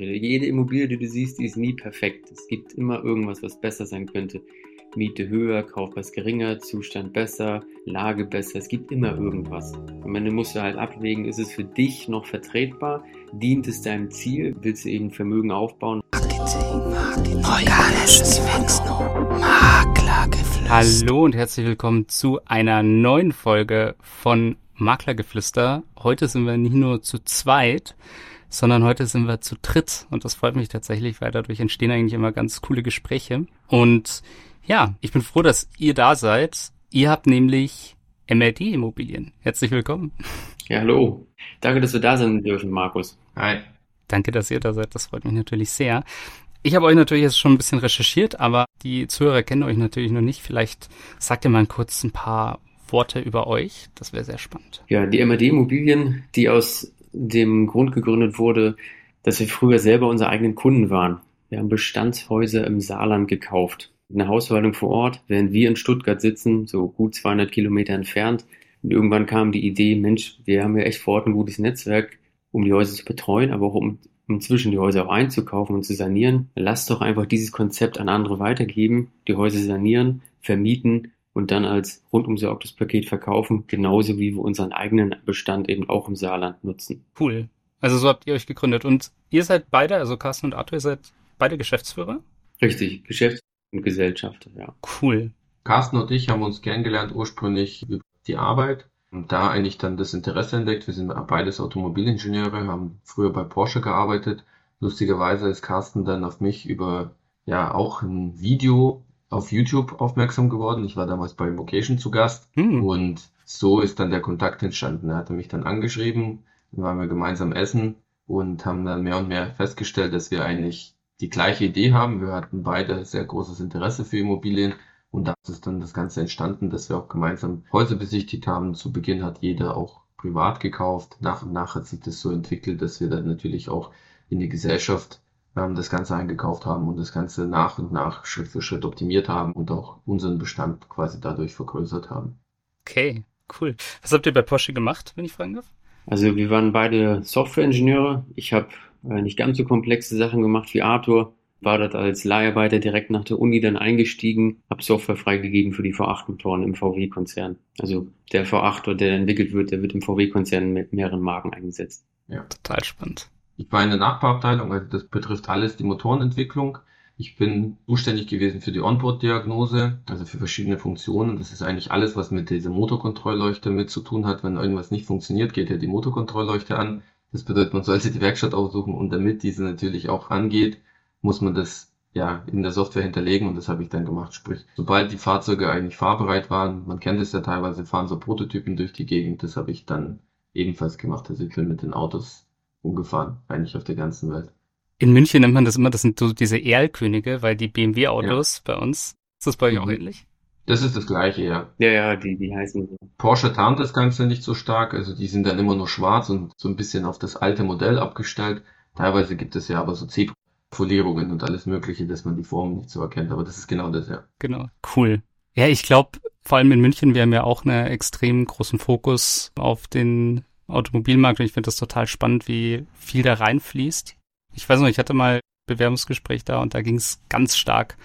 Jede Immobilie, die du siehst, die ist nie perfekt. Es gibt immer irgendwas, was besser sein könnte. Miete höher, Kaufpreis geringer, Zustand besser, Lage besser. Es gibt immer irgendwas. Am Ende musst du halt abwägen, ist es für dich noch vertretbar? Dient es deinem Ziel? Willst du eben Vermögen aufbauen? Hallo und herzlich willkommen zu einer neuen Folge von Maklergeflüster. Heute sind wir nicht nur zu zweit, sondern heute sind wir zu dritt und das freut mich tatsächlich, weil dadurch entstehen eigentlich immer ganz coole Gespräche. Und ja, ich bin froh, dass ihr da seid. Ihr habt nämlich MRD Immobilien. Herzlich willkommen. Ja, hallo. Danke, dass wir da sein dürfen, Markus. Hi. Danke, dass ihr da seid. Das freut mich natürlich sehr. Ich habe euch natürlich jetzt schon ein bisschen recherchiert, aber die Zuhörer kennen euch natürlich noch nicht. Vielleicht sagt ihr mal kurz ein paar Worte über euch. Das wäre sehr spannend. Ja, die MRD Immobilien, die aus dem Grund gegründet wurde, dass wir früher selber unsere eigenen Kunden waren. Wir haben Bestandshäuser im Saarland gekauft. Eine Hausverwaltung vor Ort, während wir in Stuttgart sitzen, so gut 200 Kilometer entfernt. Und irgendwann kam die Idee, Mensch, wir haben ja echt vor Ort ein gutes Netzwerk, um die Häuser zu betreuen, aber auch um inzwischen die Häuser auch einzukaufen und zu sanieren. Lass doch einfach dieses Konzept an andere weitergeben, die Häuser sanieren, vermieten und dann als rundum sorgtes Paket verkaufen, genauso wie wir unseren eigenen Bestand eben auch im Saarland nutzen. Cool. Also so habt ihr euch gegründet und ihr seid beide, also Carsten und Arthur, ihr seid beide Geschäftsführer? Richtig, Geschäfts- und Gesellschafter, ja. Cool. Carsten und ich haben uns kennengelernt ursprünglich über die Arbeit und da eigentlich dann das Interesse entdeckt. Wir sind beides Automobilingenieure, haben früher bei Porsche gearbeitet. Lustigerweise ist Carsten dann auf mich über ja auch ein Video auf YouTube aufmerksam geworden. Ich war damals bei Vocation zu Gast hm. und so ist dann der Kontakt entstanden. Er hatte mich dann angeschrieben, dann waren wir gemeinsam essen und haben dann mehr und mehr festgestellt, dass wir eigentlich die gleiche Idee haben. Wir hatten beide sehr großes Interesse für Immobilien und da ist dann das Ganze entstanden, dass wir auch gemeinsam Häuser besichtigt haben. Zu Beginn hat jeder auch privat gekauft. Nach und nach hat sich das so entwickelt, dass wir dann natürlich auch in die Gesellschaft ähm, das Ganze eingekauft haben und das Ganze nach und nach Schritt für Schritt optimiert haben und auch unseren Bestand quasi dadurch vergrößert haben. Okay, cool. Was habt ihr bei Porsche gemacht, wenn ich fragen darf? Also wir waren beide Softwareingenieure. Ich habe äh, nicht ganz so komplexe Sachen gemacht wie Arthur. War dort als Leiharbeiter direkt nach der Uni dann eingestiegen, habe Software freigegeben für die V8-Motoren im VW-Konzern. Also der V8, der entwickelt wird, der wird im VW-Konzern mit mehreren Marken eingesetzt. Ja, total spannend. Ich war in der Nachbarabteilung, also das betrifft alles die Motorenentwicklung. Ich bin zuständig gewesen für die Onboard-Diagnose, also für verschiedene Funktionen. Das ist eigentlich alles, was mit dieser Motorkontrollleuchte mit zu tun hat. Wenn irgendwas nicht funktioniert, geht ja die Motorkontrollleuchte an. Das bedeutet, man sollte die Werkstatt aufsuchen und damit diese natürlich auch angeht, muss man das ja in der Software hinterlegen und das habe ich dann gemacht. Sprich, sobald die Fahrzeuge eigentlich fahrbereit waren, man kennt es ja teilweise, fahren so Prototypen durch die Gegend, das habe ich dann ebenfalls gemacht. Also ich bin mit den Autos umgefahren, eigentlich auf der ganzen Welt. In München nennt man das immer, das sind so diese Erlkönige, weil die BMW-Autos ja. bei uns, ist das bei euch mhm. auch ähnlich? Das ist das gleiche, ja. Ja, ja, die, die heißen so. Porsche tarnt das Ganze nicht so stark, also die sind dann immer nur schwarz und so ein bisschen auf das alte Modell abgestellt. Teilweise gibt es ja aber so Zebra-Folierungen und alles mögliche, dass man die Form nicht so erkennt, aber das ist genau das, ja. Genau, cool. Ja, ich glaube, vor allem in München, wir haben ja auch einen extrem großen Fokus auf den Automobilmarkt und ich finde das total spannend, wie viel da reinfließt. Ich weiß noch, ich hatte mal Bewerbungsgespräch da und da ging es ganz stark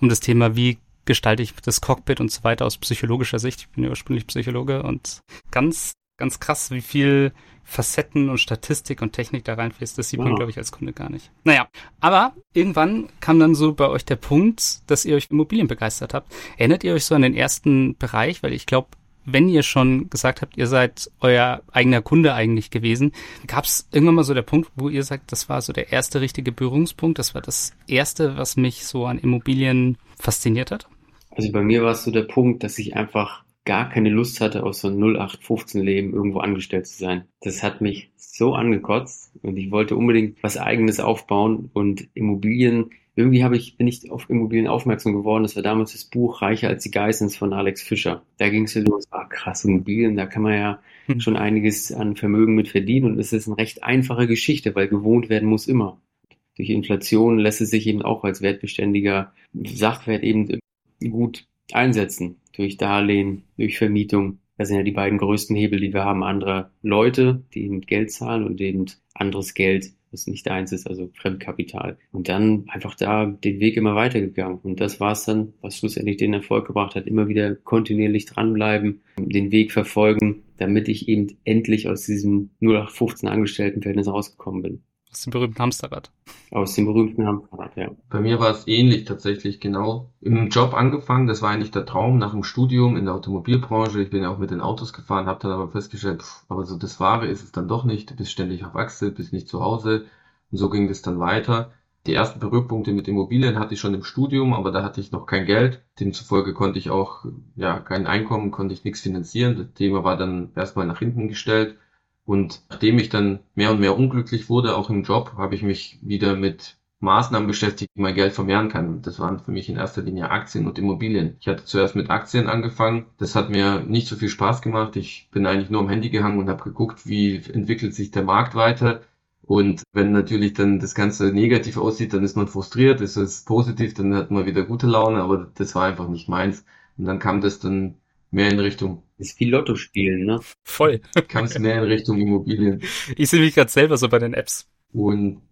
um das Thema, wie gestalte ich das Cockpit und so weiter aus psychologischer Sicht. Ich bin ja ursprünglich Psychologe und ganz, ganz krass, wie viel Facetten und Statistik und Technik da reinfließt. Das sieht wow. man, glaube ich, als Kunde gar nicht. Naja, aber irgendwann kam dann so bei euch der Punkt, dass ihr euch Immobilien begeistert habt. Erinnert ihr euch so an den ersten Bereich? Weil ich glaube, wenn ihr schon gesagt habt, ihr seid euer eigener Kunde eigentlich gewesen, gab es irgendwann mal so der Punkt, wo ihr sagt, das war so der erste richtige Berührungspunkt, das war das erste, was mich so an Immobilien fasziniert hat? Also bei mir war es so der Punkt, dass ich einfach gar keine Lust hatte, aus so einem 0815-Leben irgendwo angestellt zu sein. Das hat mich so angekotzt und ich wollte unbedingt was eigenes aufbauen und Immobilien irgendwie habe ich, bin ich auf Immobilien aufmerksam geworden. Das war damals das Buch Reicher als die Geissens von Alex Fischer. Da ging es los, ah krass, Immobilien, da kann man ja hm. schon einiges an Vermögen mit verdienen und es ist eine recht einfache Geschichte, weil gewohnt werden muss immer. Durch Inflation lässt es sich eben auch als wertbeständiger Sachwert eben gut einsetzen. Durch Darlehen, durch Vermietung. Das sind ja die beiden größten Hebel, die wir haben. Andere Leute, die eben Geld zahlen und eben anderes Geld was nicht eins ist, also Fremdkapital. Und dann einfach da den Weg immer weitergegangen. Und das war es dann, was schlussendlich den Erfolg gebracht hat. Immer wieder kontinuierlich dranbleiben, den Weg verfolgen, damit ich eben endlich aus diesem 0815 Angestelltenverhältnis rausgekommen bin. Aus dem berühmten Hamsterrad. Aus dem berühmten Hamsterrad, ja. Bei mir war es ähnlich tatsächlich, genau. Im Job angefangen, das war eigentlich der Traum nach dem Studium in der Automobilbranche. Ich bin ja auch mit den Autos gefahren, habe dann aber festgestellt, pff, aber so das Wahre ist es dann doch nicht. Du bist ständig auf Achse, bist nicht zu Hause. Und so ging es dann weiter. Die ersten Berührpunkte mit Immobilien hatte ich schon im Studium, aber da hatte ich noch kein Geld. Demzufolge konnte ich auch, ja, kein Einkommen, konnte ich nichts finanzieren. Das Thema war dann erstmal nach hinten gestellt. Und nachdem ich dann mehr und mehr unglücklich wurde, auch im Job, habe ich mich wieder mit Maßnahmen beschäftigt, wie mein Geld vermehren kann. Das waren für mich in erster Linie Aktien und Immobilien. Ich hatte zuerst mit Aktien angefangen. Das hat mir nicht so viel Spaß gemacht. Ich bin eigentlich nur am Handy gehangen und habe geguckt, wie entwickelt sich der Markt weiter. Und wenn natürlich dann das Ganze negativ aussieht, dann ist man frustriert. Ist es positiv, dann hat man wieder gute Laune. Aber das war einfach nicht meins. Und dann kam das dann mehr in Richtung. Das ist wie Lotto spielen, ne? Voll. Kam es mehr in Richtung Immobilien. Ich sehe mich gerade selber so bei den Apps. Und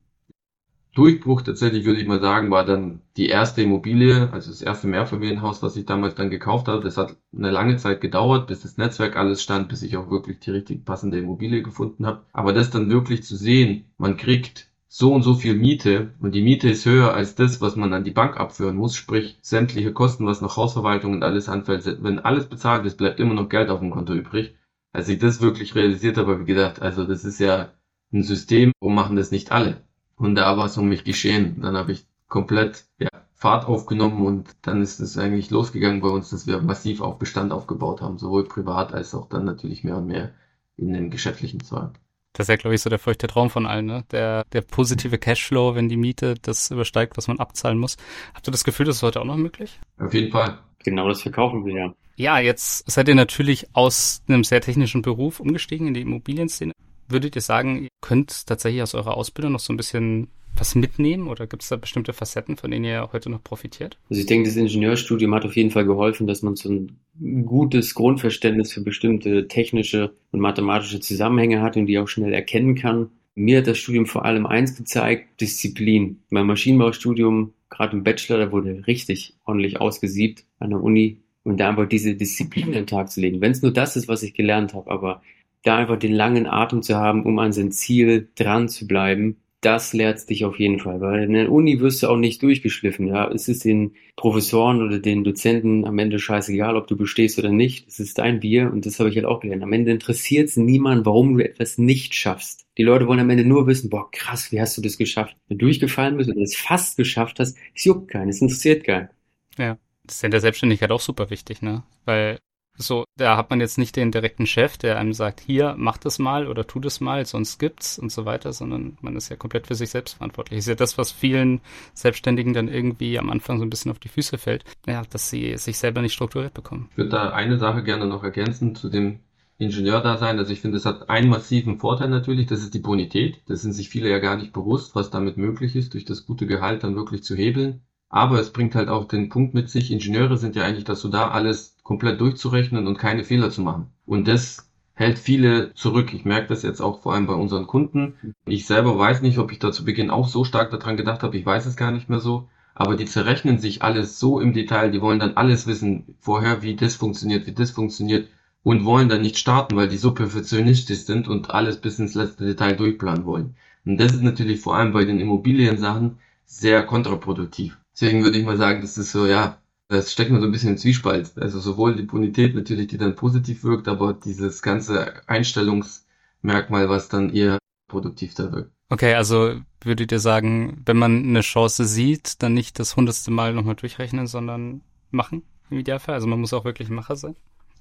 Durchbruch tatsächlich, würde ich mal sagen, war dann die erste Immobilie, also das erste Mehrfamilienhaus, was ich damals dann gekauft habe. Das hat eine lange Zeit gedauert, bis das Netzwerk alles stand, bis ich auch wirklich die richtig passende Immobilie gefunden habe. Aber das dann wirklich zu sehen, man kriegt so und so viel Miete und die Miete ist höher als das, was man an die Bank abführen muss, sprich sämtliche Kosten, was noch Hausverwaltung und alles anfällt. Wenn alles bezahlt ist, bleibt immer noch Geld auf dem Konto übrig. Als ich das wirklich realisiert habe, habe ich gedacht, also das ist ja ein System, warum machen das nicht alle? Und da war es um mich geschehen. Dann habe ich komplett ja, Fahrt aufgenommen und dann ist es eigentlich losgegangen bei uns, dass wir massiv auch Bestand aufgebaut haben, sowohl privat als auch dann natürlich mehr und mehr in den geschäftlichen Zweig. Das ist ja, glaube ich, so der feuchte Traum von allen, ne? Der, der positive Cashflow, wenn die Miete das übersteigt, was man abzahlen muss. Habt ihr das Gefühl, das ist heute auch noch möglich? Auf jeden Fall. Genau das verkaufen wir ja. Ja, jetzt seid ihr natürlich aus einem sehr technischen Beruf umgestiegen in die Immobilienszene. Würdet ihr sagen, ihr könnt tatsächlich aus eurer Ausbildung noch so ein bisschen was mitnehmen oder gibt es da bestimmte Facetten, von denen ihr heute noch profitiert? Also ich denke, das Ingenieurstudium hat auf jeden Fall geholfen, dass man so ein gutes Grundverständnis für bestimmte technische und mathematische Zusammenhänge hat und die auch schnell erkennen kann. Mir hat das Studium vor allem eins gezeigt, Disziplin. Mein Maschinenbaustudium, gerade im Bachelor, da wurde richtig ordentlich ausgesiebt an der Uni und da einfach diese Disziplin an den Tag zu legen. Wenn es nur das ist, was ich gelernt habe, aber da einfach den langen Atem zu haben, um an sein Ziel dran zu bleiben das lehrt dich auf jeden Fall, weil in der Uni wirst du auch nicht durchgeschliffen. Ja, es ist den Professoren oder den Dozenten am Ende scheißegal, ob du bestehst oder nicht. Es ist dein Bier und das habe ich halt auch gelernt. Am Ende interessiert es niemand, warum du etwas nicht schaffst. Die Leute wollen am Ende nur wissen, boah, krass, wie hast du das geschafft? Wenn du durchgefallen bist oder es fast geschafft hast, es juckt keinen, es interessiert keinen. Ja, das ist in der Selbstständigkeit auch super wichtig, ne? Weil so, da hat man jetzt nicht den direkten Chef, der einem sagt, hier, mach das mal oder tu das mal, sonst gibt's und so weiter, sondern man ist ja komplett für sich selbst verantwortlich. Ist ja das, was vielen Selbstständigen dann irgendwie am Anfang so ein bisschen auf die Füße fällt, ja, dass sie sich selber nicht strukturiert bekommen. Ich würde da eine Sache gerne noch ergänzen zu dem Ingenieur-Dasein. Also ich finde, es hat einen massiven Vorteil natürlich, das ist die Bonität. Das sind sich viele ja gar nicht bewusst, was damit möglich ist, durch das gute Gehalt dann wirklich zu hebeln. Aber es bringt halt auch den Punkt mit sich, Ingenieure sind ja eigentlich dazu da, alles komplett durchzurechnen und keine Fehler zu machen. Und das hält viele zurück. Ich merke das jetzt auch vor allem bei unseren Kunden. Ich selber weiß nicht, ob ich da zu Beginn auch so stark daran gedacht habe. Ich weiß es gar nicht mehr so. Aber die zerrechnen sich alles so im Detail. Die wollen dann alles wissen vorher, wie das funktioniert, wie das funktioniert und wollen dann nicht starten, weil die so perfektionistisch sind und alles bis ins letzte Detail durchplanen wollen. Und das ist natürlich vor allem bei den Immobiliensachen sehr kontraproduktiv. Deswegen würde ich mal sagen, das ist so, ja, das steckt mir so ein bisschen im Zwiespalt. Also sowohl die Bonität natürlich, die dann positiv wirkt, aber dieses ganze Einstellungsmerkmal, was dann eher produktiv da wirkt. Okay, also würdet ihr sagen, wenn man eine Chance sieht, dann nicht das hundertste Mal nochmal durchrechnen, sondern machen im Idealfall? Also man muss auch wirklich Macher sein?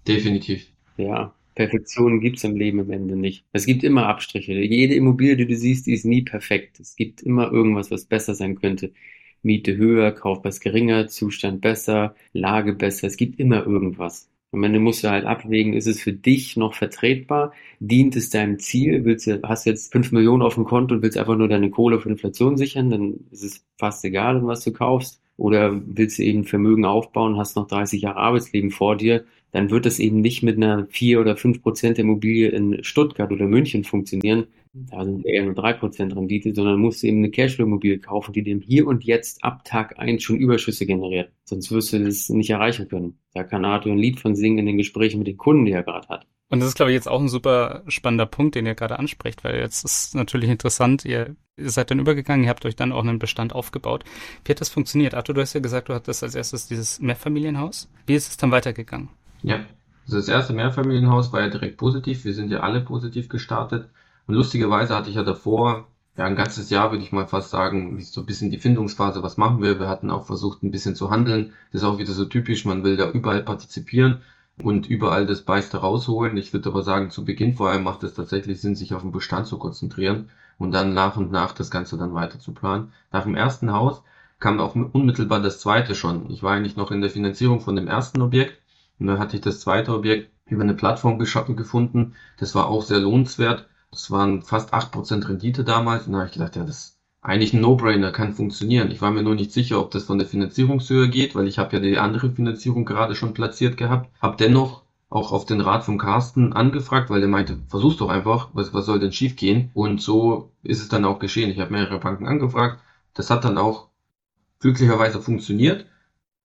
Definitiv. Ja, Perfektion gibt's im Leben am Ende nicht. Es gibt immer Abstriche. Jede Immobilie, die du siehst, die ist nie perfekt. Es gibt immer irgendwas, was besser sein könnte. Miete höher, Kaufpreis geringer, Zustand besser, Lage besser. Es gibt immer irgendwas. Und du musst du halt abwägen, ist es für dich noch vertretbar? Dient es deinem Ziel? Willst du, hast jetzt fünf Millionen auf dem Konto und willst einfach nur deine Kohle für Inflation sichern? Dann ist es fast egal, was du kaufst. Oder willst du eben Vermögen aufbauen, hast noch 30 Jahre Arbeitsleben vor dir? Dann wird das eben nicht mit einer vier oder fünf Prozent Immobilie in Stuttgart oder München funktionieren. Da sind eher nur 3% Rendite, sondern musst du eben eine Cashflow-Immobilie kaufen, die dem hier und jetzt ab Tag 1 schon Überschüsse generiert. Sonst wirst du das nicht erreichen können. Da kann Arthur ein Lied von singen in den Gesprächen mit den Kunden, die er gerade hat. Und das ist, glaube ich, jetzt auch ein super spannender Punkt, den ihr gerade ansprecht, weil jetzt ist natürlich interessant, ihr, ihr seid dann übergegangen, ihr habt euch dann auch einen Bestand aufgebaut. Wie hat das funktioniert? Arthur, du hast ja gesagt, du hattest als erstes dieses Mehrfamilienhaus. Wie ist es dann weitergegangen? Ja, also das erste Mehrfamilienhaus war ja direkt positiv. Wir sind ja alle positiv gestartet. Und lustigerweise hatte ich ja davor, ja, ein ganzes Jahr würde ich mal fast sagen, so ein bisschen die Findungsphase, was machen wir? Wir hatten auch versucht, ein bisschen zu handeln. Das ist auch wieder so typisch, man will da überall partizipieren und überall das Beißte rausholen. Ich würde aber sagen, zu Beginn vor allem macht es tatsächlich Sinn, sich auf den Bestand zu konzentrieren und dann nach und nach das Ganze dann weiter zu planen. Nach dem ersten Haus kam auch unmittelbar das zweite schon. Ich war eigentlich noch in der Finanzierung von dem ersten Objekt und dann hatte ich das zweite Objekt über eine Plattform gefunden. Das war auch sehr lohnenswert. Das waren fast acht Prozent Rendite damals und da habe ich gedacht, ja, das eigentlich ein No-Brainer, kann funktionieren. Ich war mir nur nicht sicher, ob das von der Finanzierungshöhe geht, weil ich habe ja die andere Finanzierung gerade schon platziert gehabt. Hab dennoch auch auf den Rat von Carsten angefragt, weil der meinte, versuch's doch einfach, was, was soll denn schief gehen? Und so ist es dann auch geschehen. Ich habe mehrere Banken angefragt. Das hat dann auch glücklicherweise funktioniert.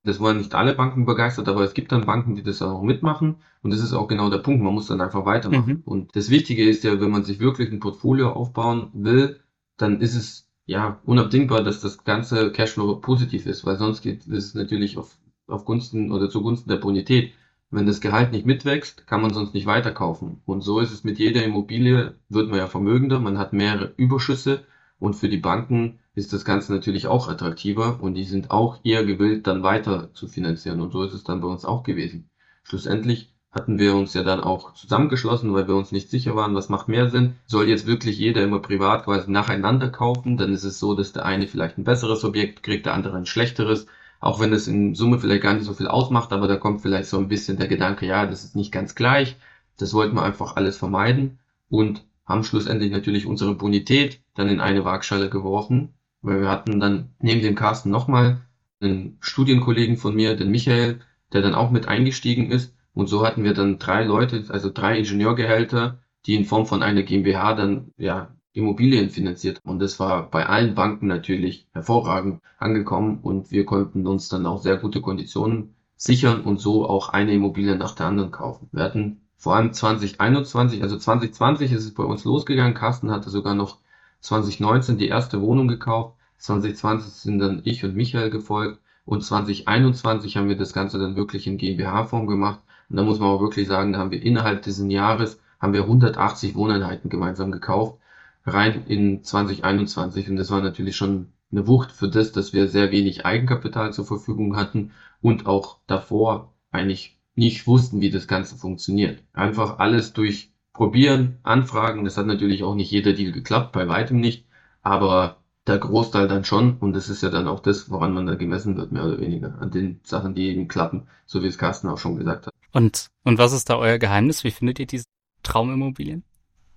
Das waren nicht alle Banken begeistert, aber es gibt dann Banken, die das auch mitmachen. Und das ist auch genau der Punkt. Man muss dann einfach weitermachen. Mhm. Und das Wichtige ist ja, wenn man sich wirklich ein Portfolio aufbauen will, dann ist es ja, unabdingbar, dass das ganze Cashflow positiv ist, weil sonst geht es natürlich auf, auf Gunsten oder zugunsten der Bonität. Wenn das Gehalt nicht mitwächst, kann man sonst nicht weiterkaufen. Und so ist es mit jeder Immobilie, wird man ja vermögender, man hat mehrere Überschüsse und für die Banken ist das Ganze natürlich auch attraktiver und die sind auch eher gewillt, dann weiter zu finanzieren. Und so ist es dann bei uns auch gewesen. Schlussendlich hatten wir uns ja dann auch zusammengeschlossen, weil wir uns nicht sicher waren, was macht mehr Sinn. Soll jetzt wirklich jeder immer privat quasi nacheinander kaufen, dann ist es so, dass der eine vielleicht ein besseres Objekt kriegt, der andere ein schlechteres. Auch wenn es in Summe vielleicht gar nicht so viel ausmacht, aber da kommt vielleicht so ein bisschen der Gedanke, ja, das ist nicht ganz gleich. Das wollten wir einfach alles vermeiden und haben schlussendlich natürlich unsere Bonität dann in eine Waagschale geworfen, weil wir hatten dann neben dem Carsten nochmal einen Studienkollegen von mir, den Michael, der dann auch mit eingestiegen ist und so hatten wir dann drei Leute, also drei Ingenieurgehälter, die in Form von einer GmbH dann ja Immobilien finanziert. Und das war bei allen Banken natürlich hervorragend angekommen und wir konnten uns dann auch sehr gute Konditionen sichern und so auch eine Immobilie nach der anderen kaufen. Wir hatten vor allem 2021, also 2020 ist es bei uns losgegangen. Carsten hatte sogar noch 2019 die erste Wohnung gekauft. 2020 sind dann ich und Michael gefolgt und 2021 haben wir das Ganze dann wirklich in GmbH-Form gemacht und da muss man auch wirklich sagen, da haben wir innerhalb dieses Jahres haben wir 180 Wohneinheiten gemeinsam gekauft, rein in 2021. Und das war natürlich schon eine Wucht für das, dass wir sehr wenig Eigenkapital zur Verfügung hatten und auch davor eigentlich nicht wussten, wie das Ganze funktioniert. Einfach alles durch Probieren, Anfragen. Das hat natürlich auch nicht jeder Deal geklappt, bei weitem nicht. Aber der Großteil dann schon. Und das ist ja dann auch das, woran man da gemessen wird, mehr oder weniger. An den Sachen, die eben klappen, so wie es Carsten auch schon gesagt hat. Und, und was ist da euer Geheimnis? Wie findet ihr diese Traumimmobilien?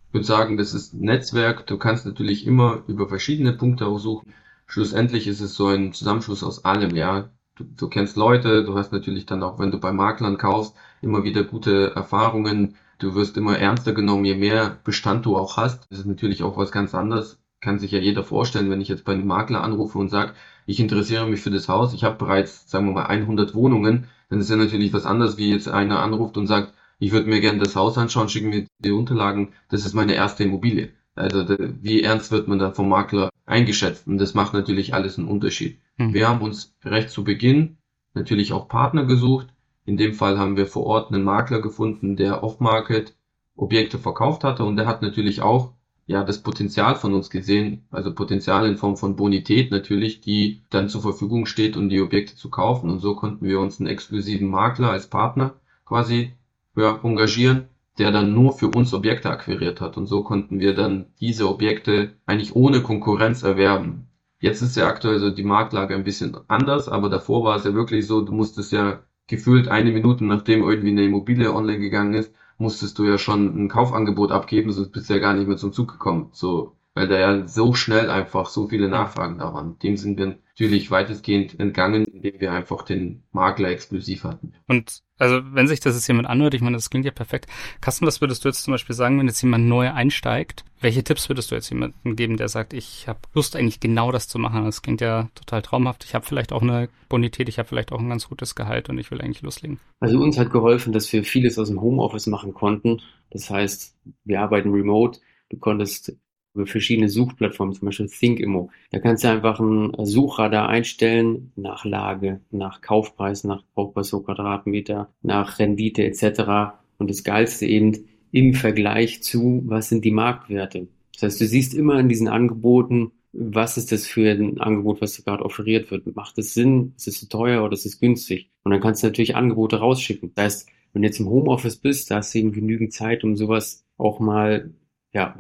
Ich würde sagen, das ist Netzwerk. Du kannst natürlich immer über verschiedene Punkte auch suchen. Schlussendlich ist es so ein Zusammenschluss aus allem, ja. Du, du kennst Leute, du hast natürlich dann auch, wenn du bei Maklern kaufst, immer wieder gute Erfahrungen. Du wirst immer ernster genommen, je mehr Bestand du auch hast. Das ist natürlich auch was ganz anderes. Kann sich ja jeder vorstellen, wenn ich jetzt bei einem Makler anrufe und sage, ich interessiere mich für das Haus, ich habe bereits, sagen wir mal, 100 Wohnungen, dann ist ja natürlich was anderes, wie jetzt einer anruft und sagt, ich würde mir gerne das Haus anschauen, schicken mir die Unterlagen, das ist meine erste Immobilie. Also wie ernst wird man da vom Makler eingeschätzt? Und das macht natürlich alles einen Unterschied. Mhm. Wir haben uns recht zu Beginn natürlich auch Partner gesucht. In dem Fall haben wir vor Ort einen Makler gefunden, der off-market Objekte verkauft hatte und der hat natürlich auch ja das Potenzial von uns gesehen, also Potenzial in Form von Bonität natürlich, die dann zur Verfügung steht, um die Objekte zu kaufen. Und so konnten wir uns einen exklusiven Makler als Partner quasi ja, engagieren, der dann nur für uns Objekte akquiriert hat. Und so konnten wir dann diese Objekte eigentlich ohne Konkurrenz erwerben. Jetzt ist ja aktuell so die Marktlage ein bisschen anders, aber davor war es ja wirklich so, du musstest ja gefühlt eine Minute nachdem irgendwie eine Immobilie online gegangen ist, musstest du ja schon ein Kaufangebot abgeben, sonst bist du ja gar nicht mehr zum Zug gekommen. So weil da ja so schnell einfach so viele Nachfragen da waren. Dem sind wir natürlich weitestgehend entgangen, indem wir einfach den Makler exklusiv hatten. Und also wenn sich das jetzt jemand anhört, ich meine, das klingt ja perfekt. Carsten, was würdest du jetzt zum Beispiel sagen, wenn jetzt jemand neu einsteigt? Welche Tipps würdest du jetzt jemandem geben, der sagt, ich habe Lust eigentlich genau das zu machen? Das klingt ja total traumhaft. Ich habe vielleicht auch eine Bonität, ich habe vielleicht auch ein ganz gutes Gehalt und ich will eigentlich loslegen. Also uns hat geholfen, dass wir vieles aus dem Homeoffice machen konnten. Das heißt, wir arbeiten remote. Du konntest über verschiedene Suchplattformen, zum Beispiel ThinkImmo. Da kannst du einfach einen Suchradar einstellen nach Lage, nach Kaufpreis, nach Kaufpreis pro Quadratmeter, nach Rendite etc. Und das Geilste eben im Vergleich zu, was sind die Marktwerte. Das heißt, du siehst immer in diesen Angeboten, was ist das für ein Angebot, was dir gerade offeriert wird. Macht es Sinn? Ist es teuer oder ist es günstig? Und dann kannst du natürlich Angebote rausschicken. Das heißt, wenn du jetzt im Homeoffice bist, da hast du eben genügend Zeit, um sowas auch mal ja,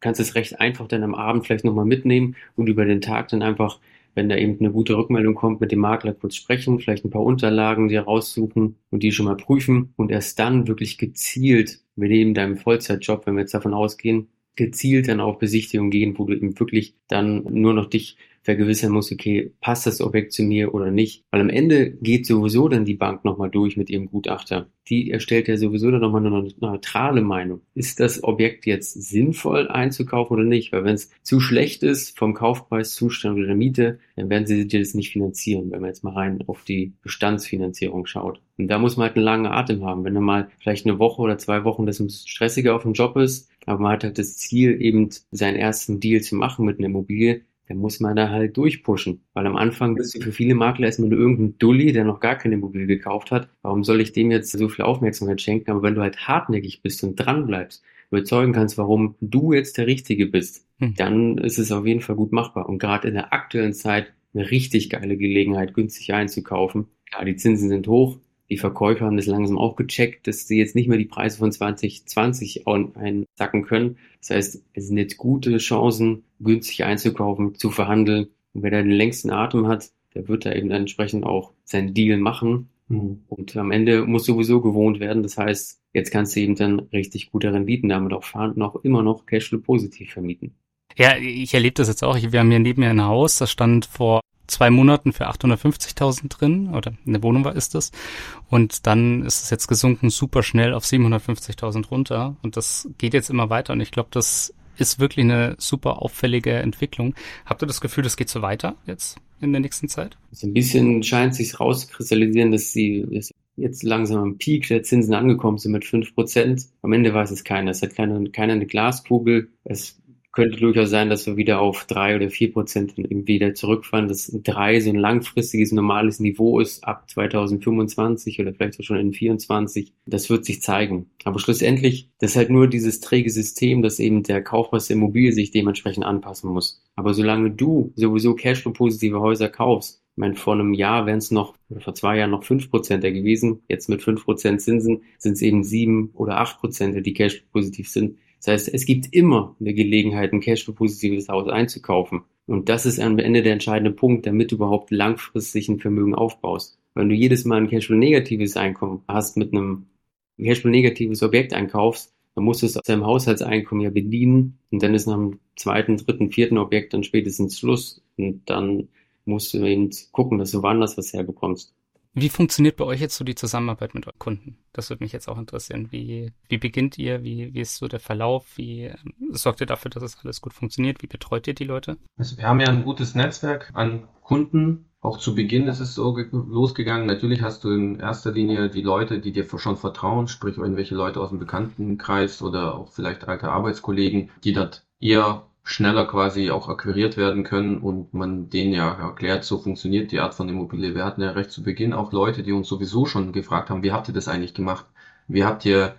kannst es recht einfach dann am Abend vielleicht nochmal mitnehmen und über den Tag dann einfach, wenn da eben eine gute Rückmeldung kommt, mit dem Makler kurz sprechen, vielleicht ein paar Unterlagen dir raussuchen und die schon mal prüfen und erst dann wirklich gezielt mit eben deinem Vollzeitjob, wenn wir jetzt davon ausgehen, gezielt dann auf Besichtigung gehen, wo du eben wirklich dann nur noch dich vergewissern muss, okay, passt das Objekt zu mir oder nicht. Weil am Ende geht sowieso dann die Bank nochmal durch mit ihrem Gutachter. Die erstellt ja sowieso dann nochmal eine neutrale Meinung. Ist das Objekt jetzt sinnvoll einzukaufen oder nicht? Weil wenn es zu schlecht ist vom Kaufpreiszustand oder der Miete, dann werden sie dir das nicht finanzieren, wenn man jetzt mal rein auf die Bestandsfinanzierung schaut. Und da muss man halt einen langen Atem haben. Wenn er mal vielleicht eine Woche oder zwei Wochen das stressiger auf dem Job ist, aber man hat halt das Ziel, eben seinen ersten Deal zu machen mit einer Immobilie, dann muss man da halt durchpushen. Weil am Anfang bist du für viele Makler erstmal nur irgendein Dulli, der noch gar keine Immobilie gekauft hat. Warum soll ich dem jetzt so viel Aufmerksamkeit schenken? Aber wenn du halt hartnäckig bist und dran bleibst, überzeugen kannst, warum du jetzt der Richtige bist, hm. dann ist es auf jeden Fall gut machbar. Und gerade in der aktuellen Zeit eine richtig geile Gelegenheit, günstig einzukaufen. Klar, die Zinsen sind hoch, die Verkäufer haben das langsam auch gecheckt, dass sie jetzt nicht mehr die Preise von 2020 einsacken können. Das heißt, es sind jetzt gute Chancen, günstig einzukaufen, zu verhandeln. Und wer da den längsten Atem hat, der wird da eben entsprechend auch seinen Deal machen. Mhm. Und am Ende muss sowieso gewohnt werden. Das heißt, jetzt kannst du eben dann richtig gute Renditen damit auch fahren und auch immer noch Cashflow positiv vermieten. Ja, ich erlebe das jetzt auch. Wir haben hier neben mir ein Haus, das stand vor zwei Monaten für 850.000 drin, oder eine Wohnung war ist das. Und dann ist es jetzt gesunken super schnell auf 750.000 runter. Und das geht jetzt immer weiter. Und ich glaube, das ist wirklich eine super auffällige Entwicklung. Habt ihr das Gefühl, das geht so weiter jetzt in der nächsten Zeit? So ein bisschen scheint sich rauszukristallisieren, dass sie jetzt langsam am Peak der Zinsen angekommen sind mit fünf Prozent. Am Ende weiß es keiner. Es hat keiner, keiner eine Glaskugel. Es könnte durchaus sein, dass wir wieder auf drei oder vier Prozent wieder zurückfallen, dass drei so ein langfristiges normales Niveau ist ab 2025 oder vielleicht auch schon in 24. Das wird sich zeigen. Aber schlussendlich, das ist halt nur dieses träge System, dass eben der Kaufpreis der Immobilie sich dementsprechend anpassen muss. Aber solange du sowieso Cashflow-positive Häuser kaufst, ich meine, vor einem Jahr wären es noch, vor zwei Jahren noch fünf Prozent gewesen. Jetzt mit fünf Prozent Zinsen sind es eben sieben oder acht Prozent, die Cashflow-positiv sind. Das heißt, es gibt immer eine Gelegenheit, ein Cashflow-positives Haus einzukaufen. Und das ist am Ende der entscheidende Punkt, damit du überhaupt langfristig ein Vermögen aufbaust. Wenn du jedes Mal ein Cashflow-negatives Einkommen hast mit einem Cashflow-negatives Objekt einkaufst, dann musst du es aus deinem Haushaltseinkommen ja bedienen und dann ist nach dem zweiten, dritten, vierten Objekt dann spätestens Schluss und dann musst du eben gucken, dass du woanders was herbekommst. Wie funktioniert bei euch jetzt so die Zusammenarbeit mit euren Kunden? Das würde mich jetzt auch interessieren. Wie, wie beginnt ihr? Wie, wie ist so der Verlauf? Wie ähm, sorgt ihr dafür, dass es alles gut funktioniert? Wie betreut ihr die Leute? Also wir haben ja ein gutes Netzwerk an Kunden. Auch zu Beginn ist es so losgegangen. Natürlich hast du in erster Linie die Leute, die dir schon vertrauen, sprich irgendwelche Leute aus dem Bekanntenkreis oder auch vielleicht alte Arbeitskollegen, die dort eher schneller quasi auch akquiriert werden können und man denen ja erklärt, so funktioniert die Art von Immobilie. Wir hatten ja recht zu Beginn auch Leute, die uns sowieso schon gefragt haben, wie habt ihr das eigentlich gemacht? Wie habt ihr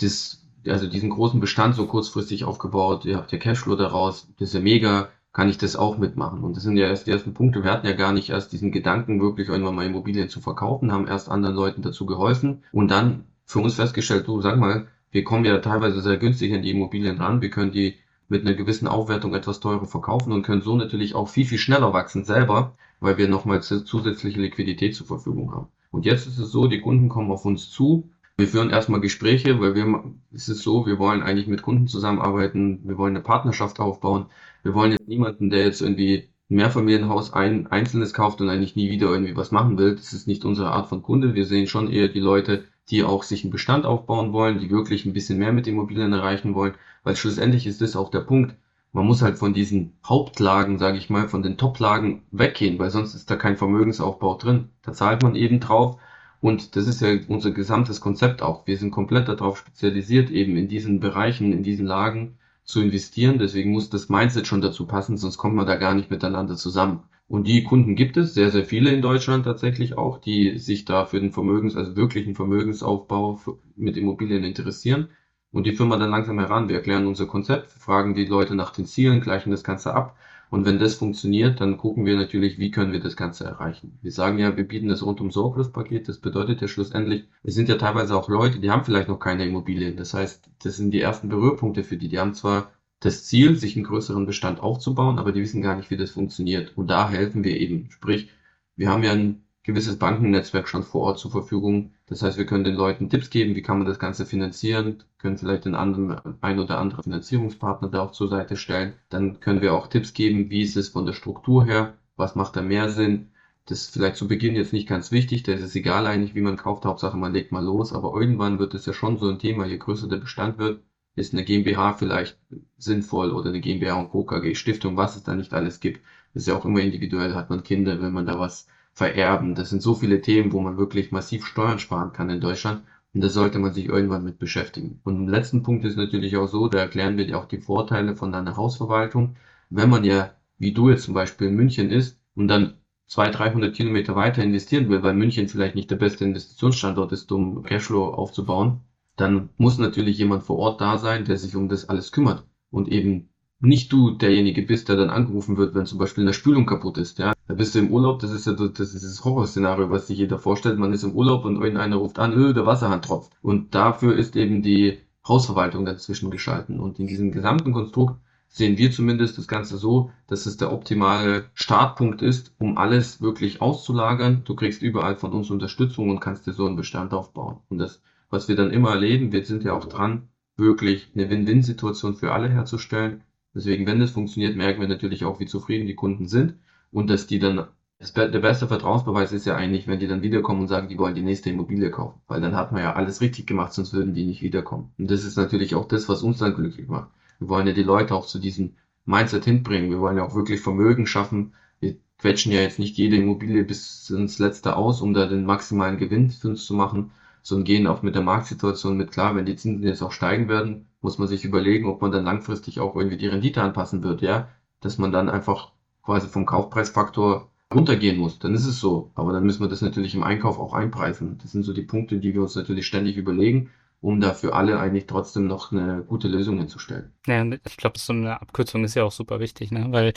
das, also diesen großen Bestand so kurzfristig aufgebaut? Ihr habt ja Cashflow daraus, das ist ja mega, kann ich das auch mitmachen? Und das sind ja erst die ersten Punkte. Wir hatten ja gar nicht erst diesen Gedanken, wirklich irgendwann mal Immobilien zu verkaufen, haben erst anderen Leuten dazu geholfen und dann für uns festgestellt, du sag mal, wir kommen ja teilweise sehr günstig an die Immobilien ran, wir können die mit einer gewissen Aufwertung etwas teurer verkaufen und können so natürlich auch viel, viel schneller wachsen selber, weil wir nochmal zusätzliche Liquidität zur Verfügung haben. Und jetzt ist es so, die Kunden kommen auf uns zu, Wir führen erstmal Gespräche, weil wir, es ist so, wir wollen eigentlich mit Kunden zusammenarbeiten, wir wollen eine Partnerschaft aufbauen. Wir wollen jetzt niemanden, der jetzt irgendwie ein Mehrfamilienhaus ein einzelnes kauft und eigentlich nie wieder irgendwie was machen will. Das ist nicht unsere Art von Kunde. Wir sehen schon eher die Leute, die auch sich einen Bestand aufbauen wollen, die wirklich ein bisschen mehr mit Immobilien erreichen wollen, weil schlussendlich ist das auch der Punkt. Man muss halt von diesen Hauptlagen, sage ich mal, von den Toplagen weggehen, weil sonst ist da kein Vermögensaufbau drin. Da zahlt man eben drauf und das ist ja unser gesamtes Konzept auch. Wir sind komplett darauf spezialisiert, eben in diesen Bereichen, in diesen Lagen zu investieren. Deswegen muss das Mindset schon dazu passen, sonst kommt man da gar nicht miteinander zusammen. Und die Kunden gibt es, sehr, sehr viele in Deutschland tatsächlich auch, die sich da für den Vermögens, also wirklichen Vermögensaufbau mit Immobilien interessieren und die Firma dann langsam heran. Wir erklären unser Konzept, fragen die Leute nach den Zielen, gleichen das Ganze ab und wenn das funktioniert, dann gucken wir natürlich, wie können wir das Ganze erreichen. Wir sagen ja, wir bieten das rundum Sorglos-Paket. Das bedeutet ja schlussendlich, es sind ja teilweise auch Leute, die haben vielleicht noch keine Immobilien. Das heißt, das sind die ersten Berührpunkte für die. Die haben zwar das Ziel, sich einen größeren Bestand aufzubauen, aber die wissen gar nicht, wie das funktioniert. Und da helfen wir eben. Sprich, wir haben ja ein gewisses Bankennetzwerk schon vor Ort zur Verfügung. Das heißt, wir können den Leuten Tipps geben, wie kann man das Ganze finanzieren, können vielleicht den anderen, ein oder andere Finanzierungspartner da auch zur Seite stellen. Dann können wir auch Tipps geben, wie ist es von der Struktur her, was macht da mehr Sinn. Das ist vielleicht zu Beginn jetzt nicht ganz wichtig, da ist es egal eigentlich, wie man kauft, Hauptsache man legt mal los, aber irgendwann wird es ja schon so ein Thema, je größer der Bestand wird, ist eine GmbH vielleicht sinnvoll oder eine GmbH und Co. KG Stiftung, was es da nicht alles gibt. Das ist ja auch immer individuell, hat man Kinder, wenn man da was vererben. Das sind so viele Themen, wo man wirklich massiv Steuern sparen kann in Deutschland. Und da sollte man sich irgendwann mit beschäftigen. Und im letzten Punkt ist natürlich auch so, da erklären wir dir auch die Vorteile von deiner Hausverwaltung. Wenn man ja, wie du jetzt zum Beispiel in München ist und dann 200, 300 Kilometer weiter investieren will, weil München vielleicht nicht der beste Investitionsstandort ist, um Cashflow aufzubauen, dann muss natürlich jemand vor Ort da sein, der sich um das alles kümmert und eben nicht du derjenige bist, der dann angerufen wird, wenn zum Beispiel eine Spülung kaputt ist. Ja, da bist du im Urlaub. Das ist ja das, ist das Horrorszenario, was sich jeder vorstellt. Man ist im Urlaub und irgendeiner ruft an, öh, der Wasserhahn tropft. Und dafür ist eben die Hausverwaltung dazwischen geschalten. Und in diesem gesamten Konstrukt sehen wir zumindest das Ganze so, dass es der optimale Startpunkt ist, um alles wirklich auszulagern. Du kriegst überall von uns Unterstützung und kannst dir so einen Bestand aufbauen. Und das, was wir dann immer erleben, wir sind ja auch dran, wirklich eine Win-Win-Situation für alle herzustellen Deswegen, wenn das funktioniert, merken wir natürlich auch, wie zufrieden die Kunden sind und dass die dann, der beste Vertrauensbeweis ist ja eigentlich, wenn die dann wiederkommen und sagen, die wollen die nächste Immobilie kaufen, weil dann hat man ja alles richtig gemacht, sonst würden die nicht wiederkommen. Und das ist natürlich auch das, was uns dann glücklich macht. Wir wollen ja die Leute auch zu diesem Mindset hinbringen. Wir wollen ja auch wirklich Vermögen schaffen. Wir quetschen ja jetzt nicht jede Immobilie bis ins Letzte aus, um da den maximalen Gewinn für uns zu machen, sondern gehen auch mit der Marktsituation mit klar, wenn die Zinsen jetzt auch steigen werden, muss man sich überlegen, ob man dann langfristig auch irgendwie die Rendite anpassen wird, ja, dass man dann einfach quasi vom Kaufpreisfaktor runtergehen muss, dann ist es so. Aber dann müssen wir das natürlich im Einkauf auch einpreisen. Das sind so die Punkte, die wir uns natürlich ständig überlegen, um da für alle eigentlich trotzdem noch eine gute Lösung hinzustellen. Ja, ich glaube, so eine Abkürzung ist ja auch super wichtig, ne? Weil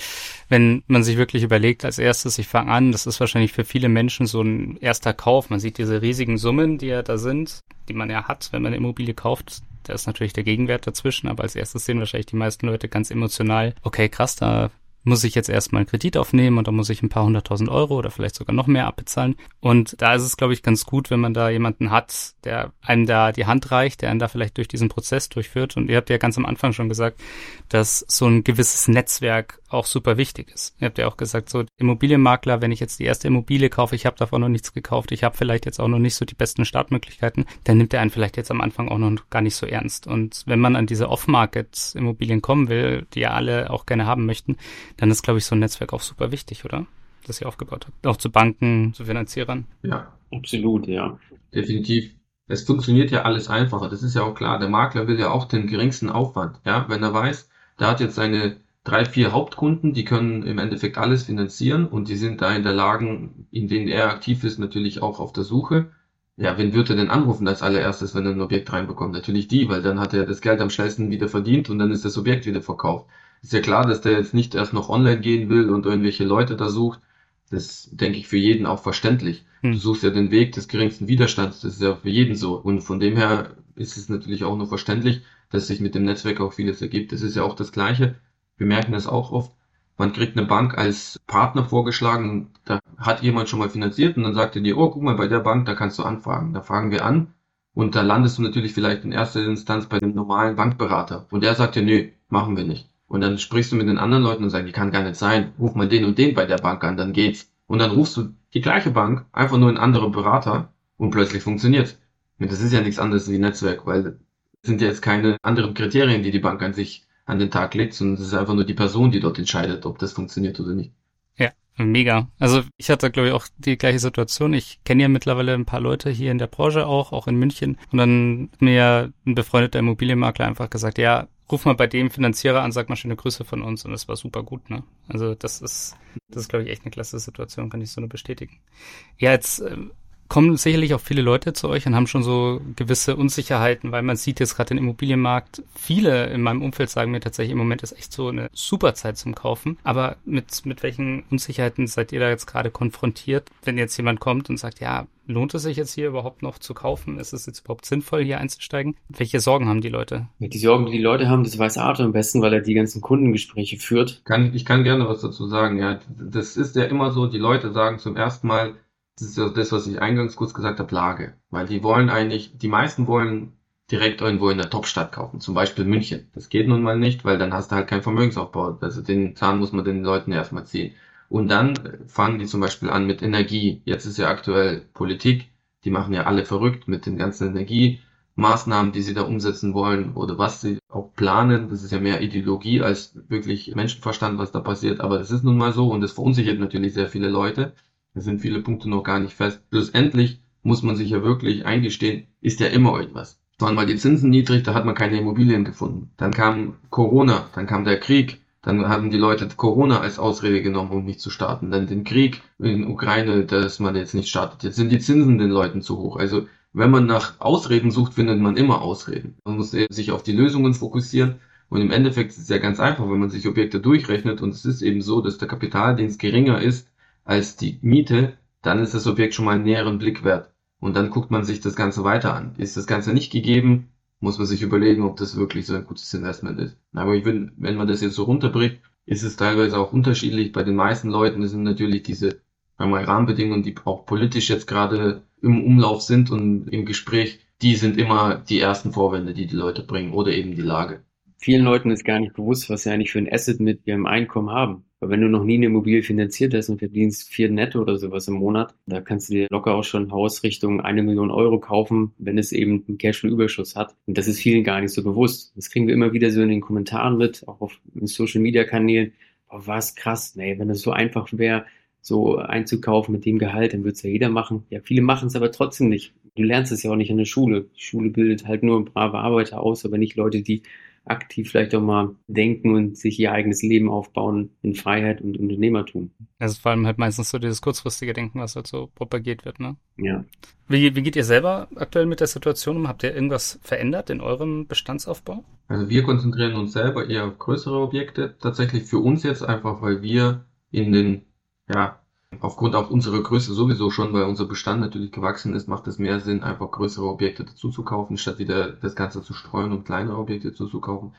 wenn man sich wirklich überlegt, als erstes, ich fange an, das ist wahrscheinlich für viele Menschen so ein erster Kauf. Man sieht diese riesigen Summen, die ja da sind, die man ja hat, wenn man eine Immobilie kauft. Da ist natürlich der Gegenwert dazwischen, aber als erstes sehen wahrscheinlich die meisten Leute ganz emotional, okay, krass, da muss ich jetzt erstmal einen Kredit aufnehmen und dann muss ich ein paar hunderttausend Euro oder vielleicht sogar noch mehr abbezahlen. Und da ist es, glaube ich, ganz gut, wenn man da jemanden hat, der einem da die Hand reicht, der einen da vielleicht durch diesen Prozess durchführt. Und ihr habt ja ganz am Anfang schon gesagt, dass so ein gewisses Netzwerk auch super wichtig ist. Ihr habt ja auch gesagt, so Immobilienmakler, wenn ich jetzt die erste Immobilie kaufe, ich habe davon noch nichts gekauft, ich habe vielleicht jetzt auch noch nicht so die besten Startmöglichkeiten, dann nimmt er einen vielleicht jetzt am Anfang auch noch gar nicht so ernst. Und wenn man an diese Off-Market-Immobilien kommen will, die ja alle auch gerne haben möchten, dann ist, glaube ich, so ein Netzwerk auch super wichtig, oder? Das ihr aufgebaut habt. Auch zu Banken, zu Finanzierern. Ja, absolut, ja. Definitiv. Es funktioniert ja alles einfacher. Das ist ja auch klar. Der Makler will ja auch den geringsten Aufwand. Ja, wenn er weiß, der hat jetzt seine drei, vier Hauptkunden, die können im Endeffekt alles finanzieren und die sind da in der Lage, in denen er aktiv ist, natürlich auch auf der Suche. Ja, wen wird er denn anrufen als allererstes, wenn er ein Objekt reinbekommt? Natürlich die, weil dann hat er das Geld am schnellsten wieder verdient und dann ist das Objekt wieder verkauft. Ist ja klar, dass der jetzt nicht erst noch online gehen will und irgendwelche Leute da sucht. Das denke ich für jeden auch verständlich. Hm. Du suchst ja den Weg des geringsten Widerstands, das ist ja für jeden so. Und von dem her ist es natürlich auch nur verständlich, dass sich mit dem Netzwerk auch vieles ergibt. Das ist ja auch das Gleiche wir merken das auch oft. Man kriegt eine Bank als Partner vorgeschlagen, da hat jemand schon mal finanziert und dann sagt er dir, oh, guck mal, bei der Bank, da kannst du anfragen. Da fragen wir an Und da landest du natürlich vielleicht in erster Instanz bei einem normalen Bankberater. Und der sagt dir, nö, machen wir nicht. Und dann sprichst du mit den anderen Leuten und sagst, die kann gar nicht sein. Ruf mal den und den bei der Bank an, dann geht's. Und dann rufst du die gleiche Bank, einfach nur einen anderen Berater und plötzlich funktioniert's. Und das ist ja nichts anderes wie Netzwerk, weil es sind jetzt keine anderen Kriterien, die die Bank an sich an den Tag legt, sondern es ist einfach nur die Person, die dort entscheidet, ob das funktioniert oder nicht. Mega. Also ich hatte, glaube ich, auch die gleiche Situation. Ich kenne ja mittlerweile ein paar Leute hier in der Branche auch, auch in München. Und dann hat mir ein befreundeter Immobilienmakler einfach gesagt, ja, ruf mal bei dem Finanzierer an, sag mal schöne Grüße von uns. Und das war super gut, ne? Also das ist, das ist, glaube ich, echt eine klasse Situation, kann ich so nur bestätigen. Ja, jetzt ähm, kommen sicherlich auch viele Leute zu euch und haben schon so gewisse Unsicherheiten, weil man sieht jetzt gerade den Immobilienmarkt. Viele in meinem Umfeld sagen mir tatsächlich, im Moment ist echt so eine super Zeit zum Kaufen. Aber mit, mit welchen Unsicherheiten seid ihr da jetzt gerade konfrontiert, wenn jetzt jemand kommt und sagt, ja, lohnt es sich jetzt hier überhaupt noch zu kaufen? Ist es jetzt überhaupt sinnvoll, hier einzusteigen? Welche Sorgen haben die Leute? Die Sorgen, die die Leute haben, das weiß Arthur am besten, weil er die ganzen Kundengespräche führt. Kann, ich kann gerne was dazu sagen. Ja, das ist ja immer so, die Leute sagen zum ersten Mal, das ist ja das, was ich eingangs kurz gesagt habe, Lage. Weil die wollen eigentlich, die meisten wollen direkt irgendwo in der Topstadt kaufen, zum Beispiel München. Das geht nun mal nicht, weil dann hast du halt keinen Vermögensaufbau. Also den Zahn muss man den Leuten erstmal ziehen. Und dann fangen die zum Beispiel an mit Energie. Jetzt ist ja aktuell Politik. Die machen ja alle verrückt mit den ganzen Energiemaßnahmen, die sie da umsetzen wollen oder was sie auch planen. Das ist ja mehr Ideologie als wirklich Menschenverstand, was da passiert. Aber das ist nun mal so und das verunsichert natürlich sehr viele Leute. Es sind viele Punkte noch gar nicht fest. Schlussendlich muss man sich ja wirklich eingestehen, ist ja immer irgendwas. Waren mal die Zinsen niedrig, da hat man keine Immobilien gefunden. Dann kam Corona, dann kam der Krieg, dann haben die Leute Corona als Ausrede genommen, um nicht zu starten. Dann den Krieg in Ukraine, dass man jetzt nicht startet. Jetzt sind die Zinsen den Leuten zu hoch. Also wenn man nach Ausreden sucht, findet man immer Ausreden. Man muss sich auf die Lösungen fokussieren. Und im Endeffekt ist es ja ganz einfach, wenn man sich Objekte durchrechnet. Und es ist eben so, dass der Kapitaldienst geringer ist als die Miete, dann ist das Objekt schon mal einen näheren Blick wert. Und dann guckt man sich das Ganze weiter an. Ist das Ganze nicht gegeben, muss man sich überlegen, ob das wirklich so ein gutes Investment ist. Aber ich würde, wenn man das jetzt so runterbricht, ist es teilweise auch unterschiedlich. Bei den meisten Leuten sind natürlich diese einmal Rahmenbedingungen, die auch politisch jetzt gerade im Umlauf sind und im Gespräch, die sind immer die ersten Vorwände, die die Leute bringen oder eben die Lage. Vielen Leuten ist gar nicht bewusst, was sie eigentlich für ein Asset mit ihrem Einkommen haben. Weil wenn du noch nie eine Immobilie finanziert hast und verdienst vier netto oder sowas im Monat, da kannst du dir locker auch schon ein Haus Richtung eine Million Euro kaufen, wenn es eben einen Cashflow-Überschuss hat. Und das ist vielen gar nicht so bewusst. Das kriegen wir immer wieder so in den Kommentaren mit, auch auf Social-Media-Kanälen. Boah, was krass, nee, wenn es so einfach wäre, so einzukaufen mit dem Gehalt, dann würde es ja jeder machen. Ja, viele machen es aber trotzdem nicht. Du lernst es ja auch nicht in der Schule. Die Schule bildet halt nur brave Arbeiter aus, aber nicht Leute, die aktiv vielleicht auch mal denken und sich ihr eigenes Leben aufbauen in Freiheit und Unternehmertum. Also vor allem halt meistens so dieses kurzfristige Denken, was halt so propagiert wird, ne? Ja. Wie, wie geht ihr selber aktuell mit der Situation um? Habt ihr irgendwas verändert in eurem Bestandsaufbau? Also wir konzentrieren uns selber eher auf größere Objekte. Tatsächlich für uns jetzt einfach, weil wir in den, ja, Aufgrund auch unserer Größe sowieso schon, weil unser Bestand natürlich gewachsen ist, macht es mehr Sinn, einfach größere Objekte dazu zu kaufen, statt wieder das Ganze zu streuen und kleinere Objekte dazu zu kaufen.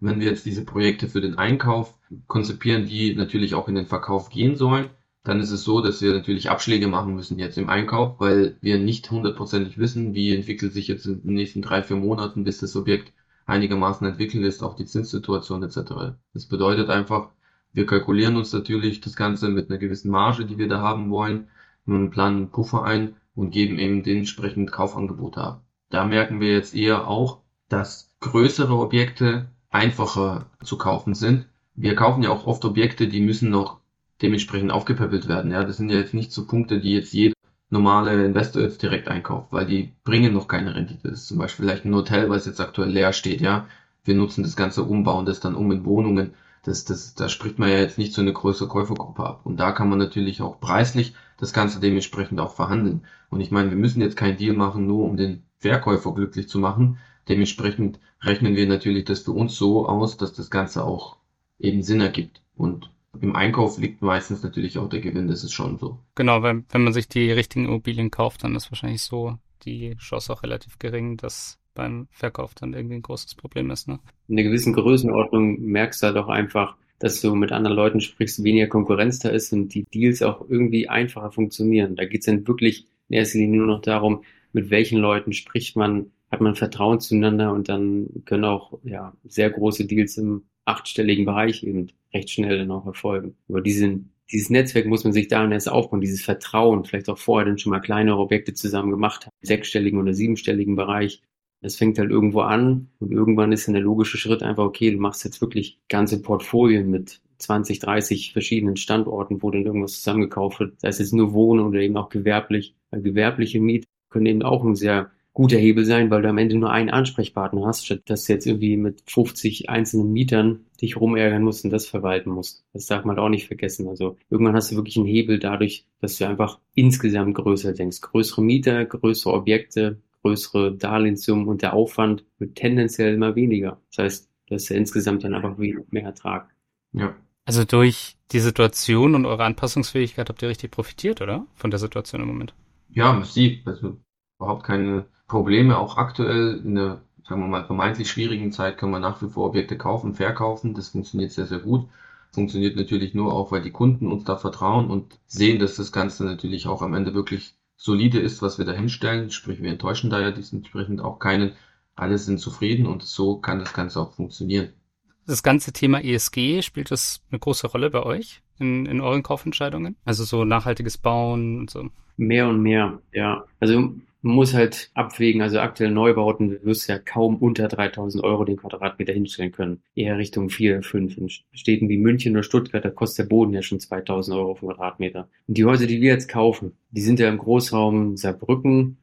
Wenn wir jetzt diese Projekte für den Einkauf konzipieren, die natürlich auch in den Verkauf gehen sollen, dann ist es so, dass wir natürlich Abschläge machen müssen jetzt im Einkauf, weil wir nicht hundertprozentig wissen, wie entwickelt sich jetzt in den nächsten drei, vier Monaten, bis das Objekt einigermaßen entwickelt ist, auch die Zinssituation etc. Das bedeutet einfach, wir kalkulieren uns natürlich das Ganze mit einer gewissen Marge, die wir da haben wollen, und planen einen Puffer ein und geben eben dementsprechend Kaufangebote ab. Da merken wir jetzt eher auch, dass größere Objekte einfacher zu kaufen sind. Wir kaufen ja auch oft Objekte, die müssen noch dementsprechend aufgepäppelt werden. Ja, das sind ja jetzt nicht so Punkte, die jetzt jeder normale Investor jetzt direkt einkauft, weil die bringen noch keine Rendite. Das ist zum Beispiel vielleicht ein Hotel, was jetzt aktuell leer steht, ja. Wir nutzen das Ganze, umbauen das dann um in Wohnungen das, das, da spricht man ja jetzt nicht so eine größere Käufergruppe ab. Und da kann man natürlich auch preislich das Ganze dementsprechend auch verhandeln. Und ich meine, wir müssen jetzt keinen Deal machen, nur um den Verkäufer glücklich zu machen. Dementsprechend rechnen wir natürlich das für uns so aus, dass das Ganze auch eben Sinn ergibt. Und im Einkauf liegt meistens natürlich auch der Gewinn, das ist schon so. Genau, wenn, wenn man sich die richtigen Immobilien kauft, dann ist wahrscheinlich so die Chance auch relativ gering, dass beim Verkauf dann irgendwie ein großes Problem ist. Ne? In einer gewissen Größenordnung merkst du halt auch einfach, dass du mit anderen Leuten sprichst, weniger Konkurrenz da ist und die Deals auch irgendwie einfacher funktionieren. Da geht es dann wirklich in erster Linie nur noch darum, mit welchen Leuten spricht man, hat man Vertrauen zueinander und dann können auch ja, sehr große Deals im achtstelligen Bereich eben recht schnell dann auch erfolgen. Aber diesen, dieses Netzwerk muss man sich da erst aufbauen, dieses Vertrauen, vielleicht auch vorher dann schon mal kleinere Objekte zusammen gemacht haben, sechsstelligen oder siebenstelligen Bereich. Es fängt halt irgendwo an und irgendwann ist dann der logische Schritt einfach, okay, du machst jetzt wirklich ganze Portfolien mit 20, 30 verschiedenen Standorten, wo dann irgendwas zusammengekauft wird. Sei es jetzt nur Wohnen oder eben auch gewerblich. Weil gewerbliche Mieten können eben auch ein sehr guter Hebel sein, weil du am Ende nur einen Ansprechpartner hast, statt dass du jetzt irgendwie mit 50 einzelnen Mietern dich rumärgern musst und das verwalten musst. Das darf man auch nicht vergessen. Also irgendwann hast du wirklich einen Hebel dadurch, dass du einfach insgesamt größer denkst. Größere Mieter, größere Objekte, größere Darlehenssummen und der Aufwand wird tendenziell immer weniger. Das heißt, du hast ja insgesamt dann einfach mehr Ertrag. Ja. Also durch die Situation und eure Anpassungsfähigkeit habt ihr richtig profitiert, oder? Von der Situation im Moment. Ja, massiv. Also überhaupt keine Probleme. Auch aktuell in der, sagen wir mal, vermeintlich schwierigen Zeit können wir nach wie vor Objekte kaufen, verkaufen. Das funktioniert sehr, sehr gut. Funktioniert natürlich nur auch, weil die Kunden uns da vertrauen und sehen, dass das Ganze natürlich auch am Ende wirklich solide ist, was wir da hinstellen. Sprich, wir enttäuschen da ja dementsprechend auch keinen. Alle sind zufrieden und so kann das Ganze auch funktionieren. Das ganze Thema ESG, spielt das eine große Rolle bei euch in, in euren Kaufentscheidungen? Also so nachhaltiges Bauen und so? Mehr und mehr, ja. Also man muss halt abwägen, also aktuell Neubauten wirst du ja kaum unter 3000 Euro den Quadratmeter hinstellen können. Eher Richtung 4, 5. In Städten wie München oder Stuttgart, da kostet der Boden ja schon 2000 Euro pro Quadratmeter. Und die Häuser, die wir jetzt kaufen, die sind ja im Großraum Saarbrücken,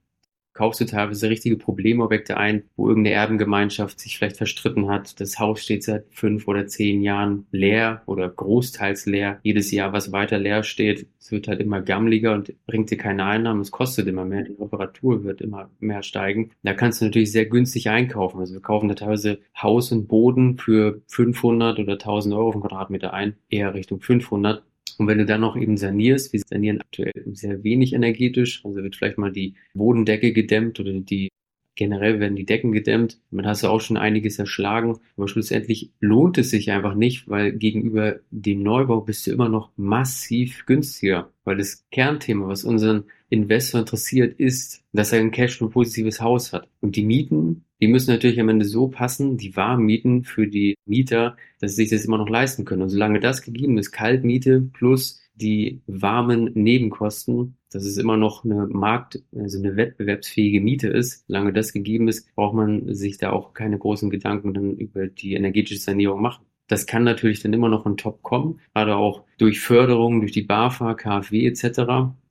kaufst du teilweise richtige Problemobjekte ein, wo irgendeine Erbengemeinschaft sich vielleicht verstritten hat. Das Haus steht seit fünf oder zehn Jahren leer oder großteils leer. Jedes Jahr, was weiter leer steht, es wird halt immer gammeliger und bringt dir keine Einnahmen. Es kostet immer mehr. Die Reparatur wird immer mehr steigen. Da kannst du natürlich sehr günstig einkaufen. Also wir kaufen da teilweise Haus und Boden für 500 oder 1000 Euro auf Quadratmeter ein. Eher Richtung 500 und wenn du dann noch eben sanierst, wir sanieren aktuell sehr wenig energetisch, also wird vielleicht mal die Bodendecke gedämmt oder die generell werden die Decken gedämmt. Damit hast du auch schon einiges erschlagen. Aber schlussendlich lohnt es sich einfach nicht, weil gegenüber dem Neubau bist du immer noch massiv günstiger. Weil das Kernthema, was unseren Investor interessiert, ist, dass er ein Cashflow positives Haus hat. Und die Mieten, die müssen natürlich am Ende so passen, die warmen Mieten für die Mieter, dass sie sich das immer noch leisten können. Und solange das gegeben ist, Kaltmiete plus die warmen Nebenkosten, dass es immer noch eine Markt, also eine wettbewerbsfähige Miete ist. Solange das gegeben ist, braucht man sich da auch keine großen Gedanken dann über die energetische Sanierung machen. Das kann natürlich dann immer noch on top kommen, gerade auch durch Förderung, durch die BAFA, KfW etc.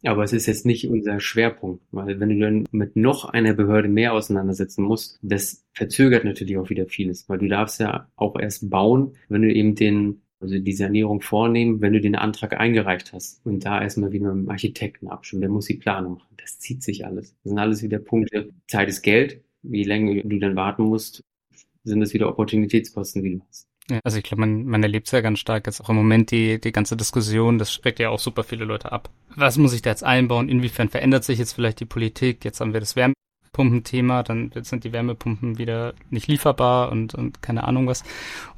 Aber es ist jetzt nicht unser Schwerpunkt, weil wenn du dann mit noch einer Behörde mehr auseinandersetzen musst, das verzögert natürlich auch wieder vieles, weil du darfst ja auch erst bauen, wenn du eben den also die Sanierung vornehmen, wenn du den Antrag eingereicht hast und da erstmal wieder mit dem Architekten abstimmen, der muss die Planung machen. Das zieht sich alles. Das sind alles wieder Punkte. Zeit ist Geld. Wie lange du dann warten musst, sind das wieder Opportunitätskosten, die du hast. Ja, also ich glaube, man, man erlebt es ja ganz stark jetzt auch im Moment die, die ganze Diskussion, das schreckt ja auch super viele Leute ab. Was muss ich da jetzt einbauen? Inwiefern verändert sich jetzt vielleicht die Politik? Jetzt haben wir das Wärmepumpenthema, dann sind die Wärmepumpen wieder nicht lieferbar und, und keine Ahnung was.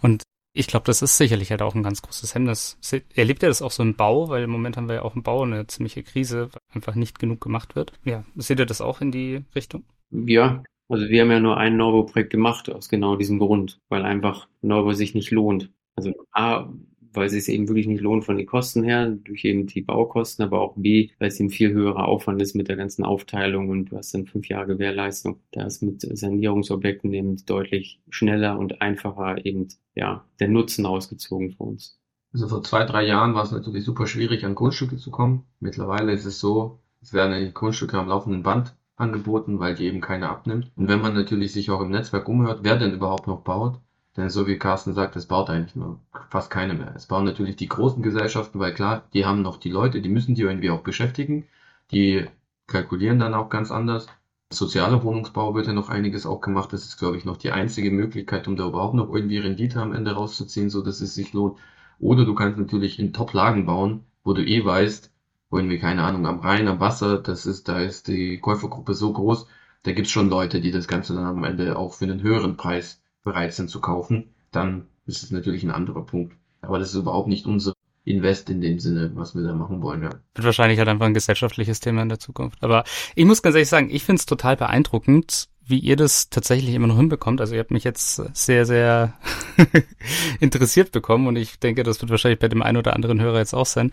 Und ich glaube, das ist sicherlich halt auch ein ganz großes Hemmnis. Erlebt ihr das auch so im Bau? Weil im Moment haben wir ja auch im Bau eine ziemliche Krise, weil einfach nicht genug gemacht wird. Ja, seht ihr das auch in die Richtung? Ja, also wir haben ja nur ein Neubauprojekt gemacht aus genau diesem Grund, weil einfach Neubau sich nicht lohnt. Also A, weil es sich eben wirklich nicht lohnt von den Kosten her, durch eben die Baukosten, aber auch B, weil es eben viel höherer Aufwand ist mit der ganzen Aufteilung und du hast dann fünf Jahre Gewährleistung. Da ist mit Sanierungsobjekten eben deutlich schneller und einfacher eben, ja, der Nutzen ausgezogen für uns. Also vor zwei, drei Jahren war es natürlich super schwierig, an Grundstücke zu kommen. Mittlerweile ist es so, es werden Grundstücke am laufenden Band angeboten, weil die eben keiner abnimmt. Und wenn man natürlich sich auch im Netzwerk umhört, wer denn überhaupt noch baut, denn so wie Carsten sagt, es baut eigentlich nur fast keine mehr. Es bauen natürlich die großen Gesellschaften, weil klar, die haben noch die Leute, die müssen die irgendwie auch beschäftigen. Die kalkulieren dann auch ganz anders. Sozialer Wohnungsbau wird ja noch einiges auch gemacht. Das ist, glaube ich, noch die einzige Möglichkeit, um da überhaupt noch irgendwie Rendite am Ende rauszuziehen, so dass es sich lohnt. Oder du kannst natürlich in Top-Lagen bauen, wo du eh weißt, wo irgendwie, keine Ahnung, am Rhein, am Wasser, das ist, da ist die Käufergruppe so groß, da gibt's schon Leute, die das Ganze dann am Ende auch für einen höheren Preis bereit sind zu kaufen, dann ist es natürlich ein anderer Punkt. Aber das ist überhaupt nicht unsere Invest in dem Sinne, was wir da machen wollen, ja. Wird wahrscheinlich halt einfach ein gesellschaftliches Thema in der Zukunft. Aber ich muss ganz ehrlich sagen, ich finde es total beeindruckend, wie ihr das tatsächlich immer noch hinbekommt. Also ihr habt mich jetzt sehr, sehr interessiert bekommen und ich denke, das wird wahrscheinlich bei dem einen oder anderen Hörer jetzt auch sein,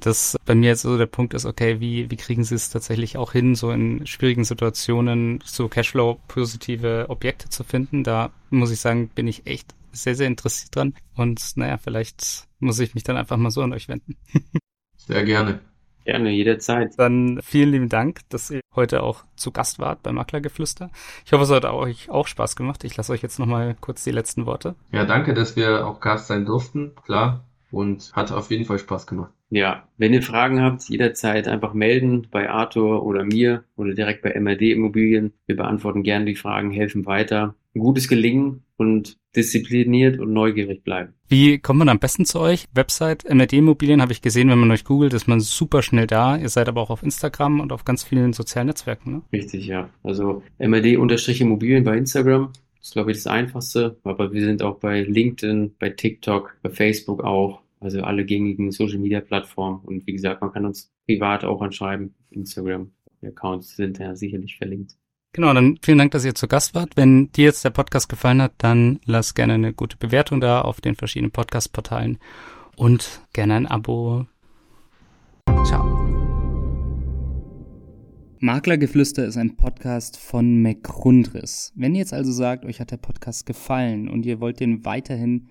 dass bei mir jetzt so der Punkt ist, okay, wie, wie kriegen sie es tatsächlich auch hin, so in schwierigen Situationen so Cashflow-positive Objekte zu finden? Da muss ich sagen, bin ich echt sehr, sehr interessiert dran. Und naja, vielleicht muss ich mich dann einfach mal so an euch wenden. Sehr gerne. Gerne, jederzeit. Dann vielen lieben Dank, dass ihr heute auch zu Gast wart bei Maklergeflüster. Ich hoffe, es hat euch auch Spaß gemacht. Ich lasse euch jetzt nochmal kurz die letzten Worte. Ja, danke, dass wir auch Gast sein durften, klar. Und hat auf jeden Fall Spaß gemacht. Ja, wenn ihr Fragen habt, jederzeit einfach melden bei Arthur oder mir oder direkt bei MRD Immobilien. Wir beantworten gerne die Fragen, helfen weiter. Ein gutes Gelingen und diszipliniert und neugierig bleiben. Wie kommt man am besten zu euch? Website MRD Immobilien habe ich gesehen, wenn man euch googelt, ist man super schnell da. Ihr seid aber auch auf Instagram und auf ganz vielen sozialen Netzwerken, ne? Richtig, ja. Also MRD-Immobilien bei Instagram. Das ist, glaube ich, das Einfachste. Aber wir sind auch bei LinkedIn, bei TikTok, bei Facebook auch. Also alle gängigen Social Media Plattformen. Und wie gesagt, man kann uns privat auch anschreiben. Instagram. Die Accounts sind ja sicherlich verlinkt. Genau, dann vielen Dank, dass ihr zu Gast wart. Wenn dir jetzt der Podcast gefallen hat, dann lass gerne eine gute Bewertung da auf den verschiedenen Podcast-Portalen und gerne ein Abo. Ciao. Maklergeflüster ist ein Podcast von McRundris. Wenn ihr jetzt also sagt, euch hat der Podcast gefallen und ihr wollt den weiterhin